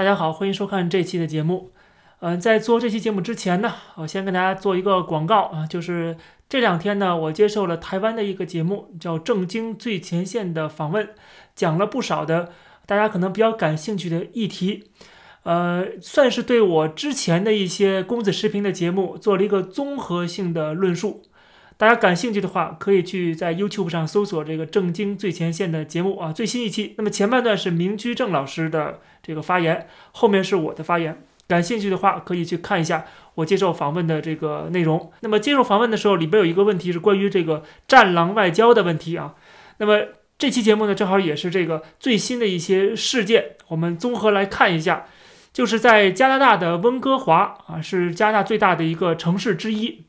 大家好，欢迎收看这期的节目。嗯，在做这期节目之前呢，我先跟大家做一个广告啊，就是这两天呢，我接受了台湾的一个节目，叫《正经最前线》的访问，讲了不少的大家可能比较感兴趣的议题，呃，算是对我之前的一些公子视频的节目做了一个综合性的论述。大家感兴趣的话，可以去在 YouTube 上搜索这个“正经最前线”的节目啊，最新一期。那么前半段是明居正老师的这个发言，后面是我的发言。感兴趣的话，可以去看一下我接受访问的这个内容。那么接受访问的时候，里边有一个问题是关于这个“战狼外交”的问题啊。那么这期节目呢，正好也是这个最新的一些事件，我们综合来看一下。就是在加拿大的温哥华啊，是加拿大最大的一个城市之一。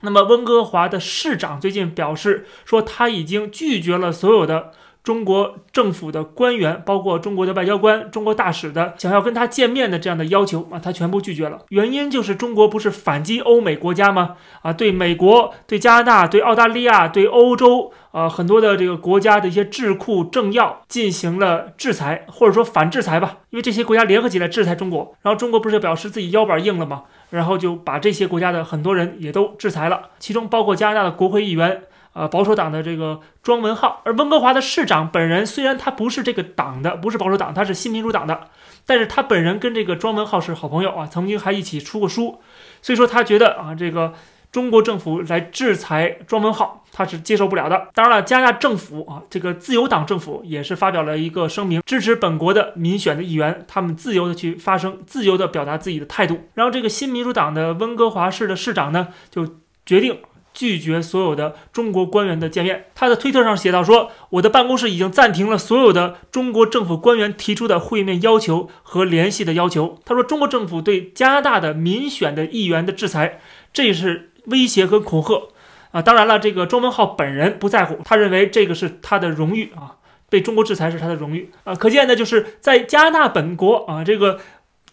那么，温哥华的市长最近表示说，他已经拒绝了所有的中国政府的官员，包括中国的外交官、中国大使的想要跟他见面的这样的要求啊，他全部拒绝了。原因就是中国不是反击欧美国家吗？啊，对美国、对加拿大、对澳大利亚、对欧洲。呃，很多的这个国家的一些智库政要进行了制裁，或者说反制裁吧，因为这些国家联合起来制裁中国，然后中国不是表示自己腰板硬了吗？然后就把这些国家的很多人也都制裁了，其中包括加拿大的国会议员，呃，保守党的这个庄文浩，而温哥华的市长本人虽然他不是这个党的，不是保守党，他是新民主党的，但是他本人跟这个庄文浩是好朋友啊，曾经还一起出过书，所以说他觉得啊，这个。中国政府来制裁庄文浩，他是接受不了的。当然了，加拿大政府啊，这个自由党政府也是发表了一个声明，支持本国的民选的议员，他们自由的去发声，自由的表达自己的态度。然后，这个新民主党的温哥华市的市长呢，就决定拒绝所有的中国官员的见面。他的推特上写道说：“我的办公室已经暂停了所有的中国政府官员提出的会面要求和联系的要求。”他说：“中国政府对加拿大的民选的议员的制裁，这是。”威胁和恐吓啊，当然了，这个庄文浩本人不在乎，他认为这个是他的荣誉啊，被中国制裁是他的荣誉啊。可见呢，就是在加拿大本国啊，这个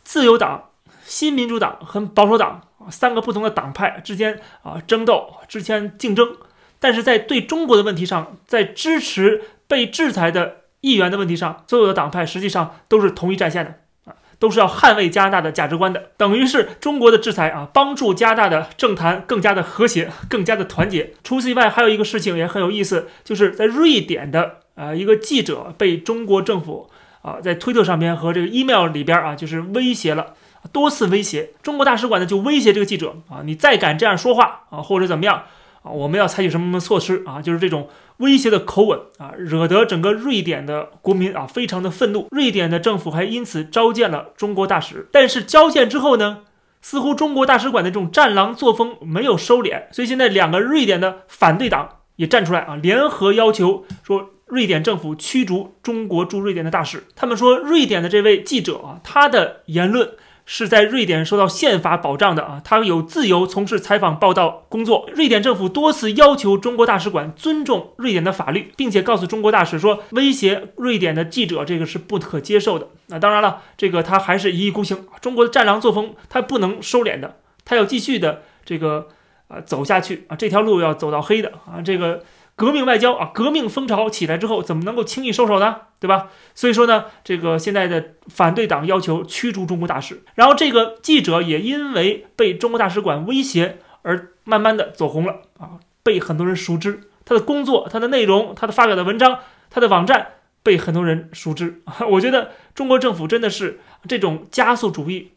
自由党、新民主党和保守党三个不同的党派之间啊争斗、之间竞争，但是在对中国的问题上，在支持被制裁的议员的问题上，所有的党派实际上都是同一战线的啊。都是要捍卫加拿大的价值观的，等于是中国的制裁啊，帮助加拿大的政坛更加的和谐，更加的团结。除此以外，还有一个事情也很有意思，就是在瑞典的呃一个记者被中国政府啊在推特上边和这个 email 里边啊就是威胁了，多次威胁中国大使馆呢就威胁这个记者啊，你再敢这样说话啊或者怎么样啊，我们要采取什么什么措施啊，就是这种。威胁的口吻啊，惹得整个瑞典的国民啊非常的愤怒。瑞典的政府还因此召见了中国大使。但是召见之后呢，似乎中国大使馆的这种战狼作风没有收敛。所以现在两个瑞典的反对党也站出来啊，联合要求说瑞典政府驱逐中国驻瑞典的大使。他们说，瑞典的这位记者啊，他的言论。是在瑞典受到宪法保障的啊，他有自由从事采访报道工作。瑞典政府多次要求中国大使馆尊重瑞典的法律，并且告诉中国大使说，威胁瑞典的记者这个是不可接受的。那当然了，这个他还是一意孤行。中国的战狼作风，他不能收敛的，他要继续的这个啊走下去啊，这条路要走到黑的啊，这个。革命外交啊，革命风潮起来之后，怎么能够轻易收手呢？对吧？所以说呢，这个现在的反对党要求驱逐中国大使，然后这个记者也因为被中国大使馆威胁而慢慢的走红了啊，被很多人熟知，他的工作、他的内容、他的发表的文章、他的网站被很多人熟知。我觉得中国政府真的是这种加速主义，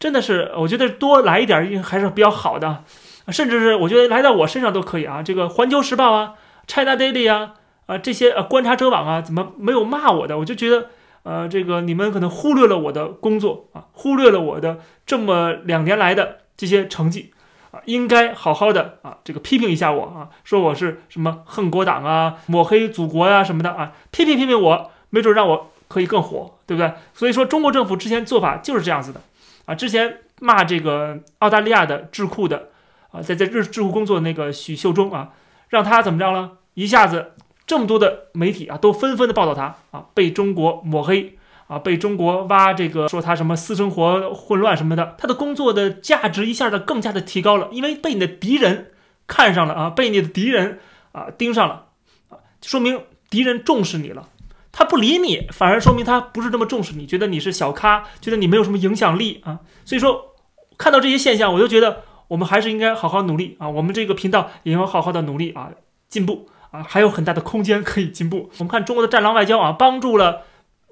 真的是我觉得多来一点还是比较好的。甚至是我觉得来到我身上都可以啊，这个《环球时报》啊，《China Daily》啊，啊这些呃观察者网啊，怎么没有骂我的？我就觉得，呃，这个你们可能忽略了我的工作啊，忽略了我的这么两年来的这些成绩啊，应该好好的啊，这个批评一下我啊，说我是什么恨国党啊，抹黑祖国呀什么的啊，批评批评我，没准让我可以更火，对不对？所以说中国政府之前做法就是这样子的啊，之前骂这个澳大利亚的智库的。啊，在在日知乎工作那个许秀中啊，让他怎么着了？一下子这么多的媒体啊，都纷纷的报道他啊，被中国抹黑啊，被中国挖这个说他什么私生活混乱什么的，他的工作的价值一下子更加的提高了，因为被你的敌人看上了啊，被你的敌人啊盯上了啊，说明敌人重视你了。他不理你，反而说明他不是这么重视你，觉得你是小咖，觉得你没有什么影响力啊。所以说，看到这些现象，我就觉得我们还是应该好好努力啊。我们这个频道也要好好的努力啊，进步啊，还有很大的空间可以进步。我们看中国的战狼外交啊，帮助了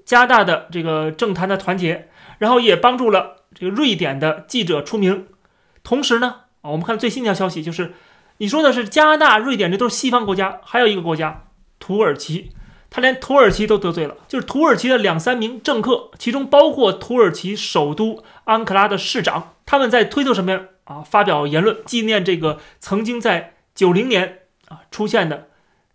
加拿大的这个政坛的团结，然后也帮助了这个瑞典的记者出名。同时呢，啊，我们看最新一条消息就是，你说的是加拿大、瑞典，这都是西方国家，还有一个国家土耳其。他连土耳其都得罪了，就是土耳其的两三名政客，其中包括土耳其首都安卡拉的市长，他们在推特上面啊发表言论，纪念这个曾经在九零年啊出现的，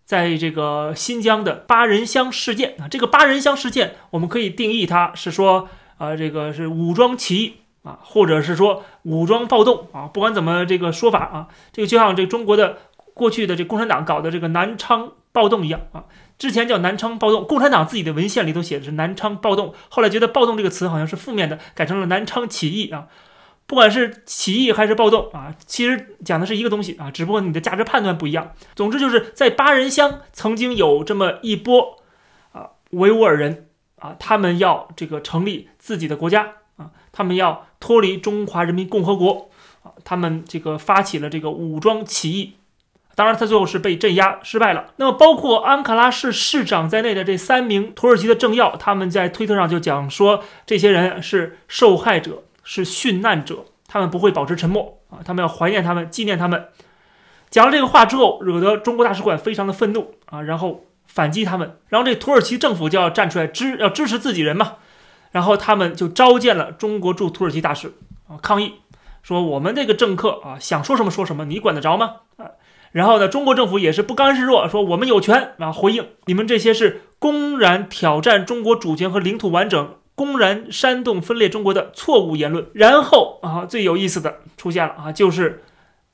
在这个新疆的八人乡事件啊。这个八人乡事件，我们可以定义它是说啊，这个是武装起义啊，或者是说武装暴动啊，不管怎么这个说法啊，这个就像这中国的过去的这共产党搞的这个南昌暴动一样啊。之前叫南昌暴动，共产党自己的文献里头写的是南昌暴动，后来觉得暴动这个词好像是负面的，改成了南昌起义啊。不管是起义还是暴动啊，其实讲的是一个东西啊，只不过你的价值判断不一样。总之就是在八人乡曾经有这么一波啊维吾尔人啊，他们要这个成立自己的国家啊，他们要脱离中华人民共和国啊，他们这个发起了这个武装起义。当然，他最后是被镇压失败了。那么，包括安卡拉市市长在内的这三名土耳其的政要，他们在推特上就讲说，这些人是受害者，是殉难者，他们不会保持沉默啊，他们要怀念他们，纪念他们。讲了这个话之后，惹得中国大使馆非常的愤怒啊，然后反击他们，然后这土耳其政府就要站出来支，要支持自己人嘛，然后他们就召见了中国驻土耳其大使啊，抗议说我们这个政客啊，想说什么说什么，你管得着吗？啊？然后呢，中国政府也是不甘示弱，说我们有权啊回应你们这些是公然挑战中国主权和领土完整、公然煽动分裂中国的错误言论。然后啊，最有意思的出现了啊，就是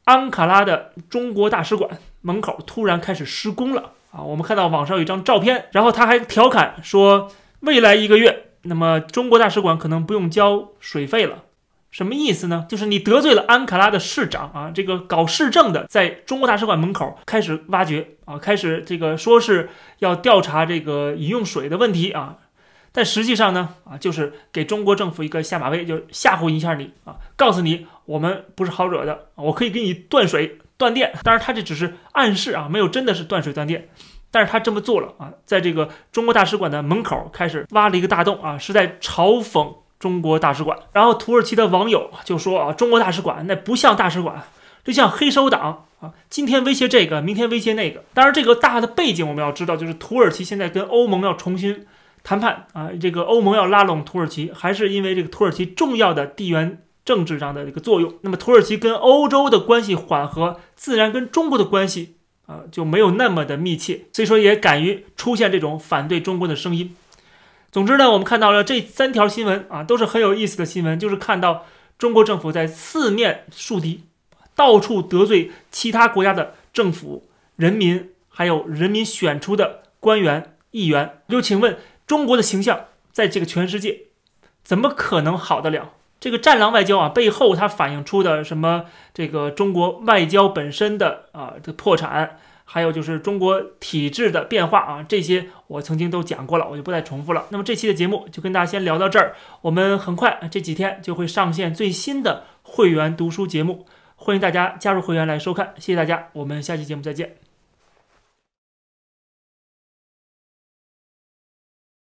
安卡拉的中国大使馆门口突然开始施工了啊。我们看到网上有一张照片，然后他还调侃说，未来一个月，那么中国大使馆可能不用交水费了。什么意思呢？就是你得罪了安卡拉的市长啊，这个搞市政的，在中国大使馆门口开始挖掘啊，开始这个说是要调查这个饮用水的问题啊，但实际上呢啊，就是给中国政府一个下马威，就是吓唬一下你啊，告诉你我们不是好惹的，我可以给你断水断电。当然他这只是暗示啊，没有真的是断水断电，但是他这么做了啊，在这个中国大使馆的门口开始挖了一个大洞啊，是在嘲讽。中国大使馆，然后土耳其的网友就说啊，中国大使馆那不像大使馆，就像黑手党啊，今天威胁这个，明天威胁那个。当然，这个大的背景我们要知道，就是土耳其现在跟欧盟要重新谈判啊，这个欧盟要拉拢土耳其，还是因为这个土耳其重要的地缘政治上的一个作用。那么土耳其跟欧洲的关系缓和，自然跟中国的关系啊就没有那么的密切，所以说也敢于出现这种反对中国的声音。总之呢，我们看到了这三条新闻啊，都是很有意思的新闻。就是看到中国政府在四面树敌，到处得罪其他国家的政府、人民，还有人民选出的官员、议员。就请问，中国的形象在这个全世界怎么可能好得了？这个战狼外交啊，背后它反映出的什么？这个中国外交本身的啊的破产。还有就是中国体制的变化啊，这些我曾经都讲过了，我就不再重复了。那么这期的节目就跟大家先聊到这儿，我们很快这几天就会上线最新的会员读书节目，欢迎大家加入会员来收看，谢谢大家，我们下期节目再见。